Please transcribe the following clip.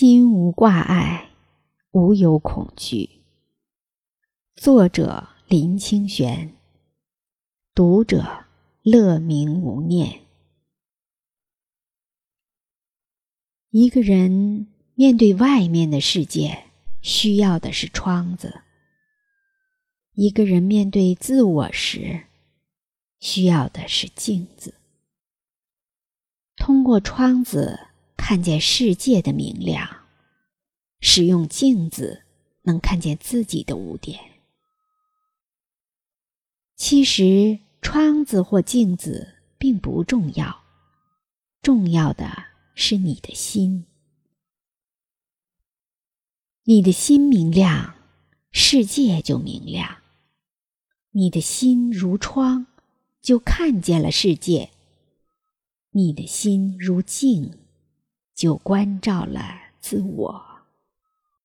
心无挂碍，无有恐惧。作者：林清玄。读者：乐明无念。一个人面对外面的世界，需要的是窗子；一个人面对自我时，需要的是镜子。通过窗子。看见世界的明亮，使用镜子能看见自己的污点。其实，窗子或镜子并不重要，重要的是你的心。你的心明亮，世界就明亮。你的心如窗，就看见了世界。你的心如镜。就关照了自我。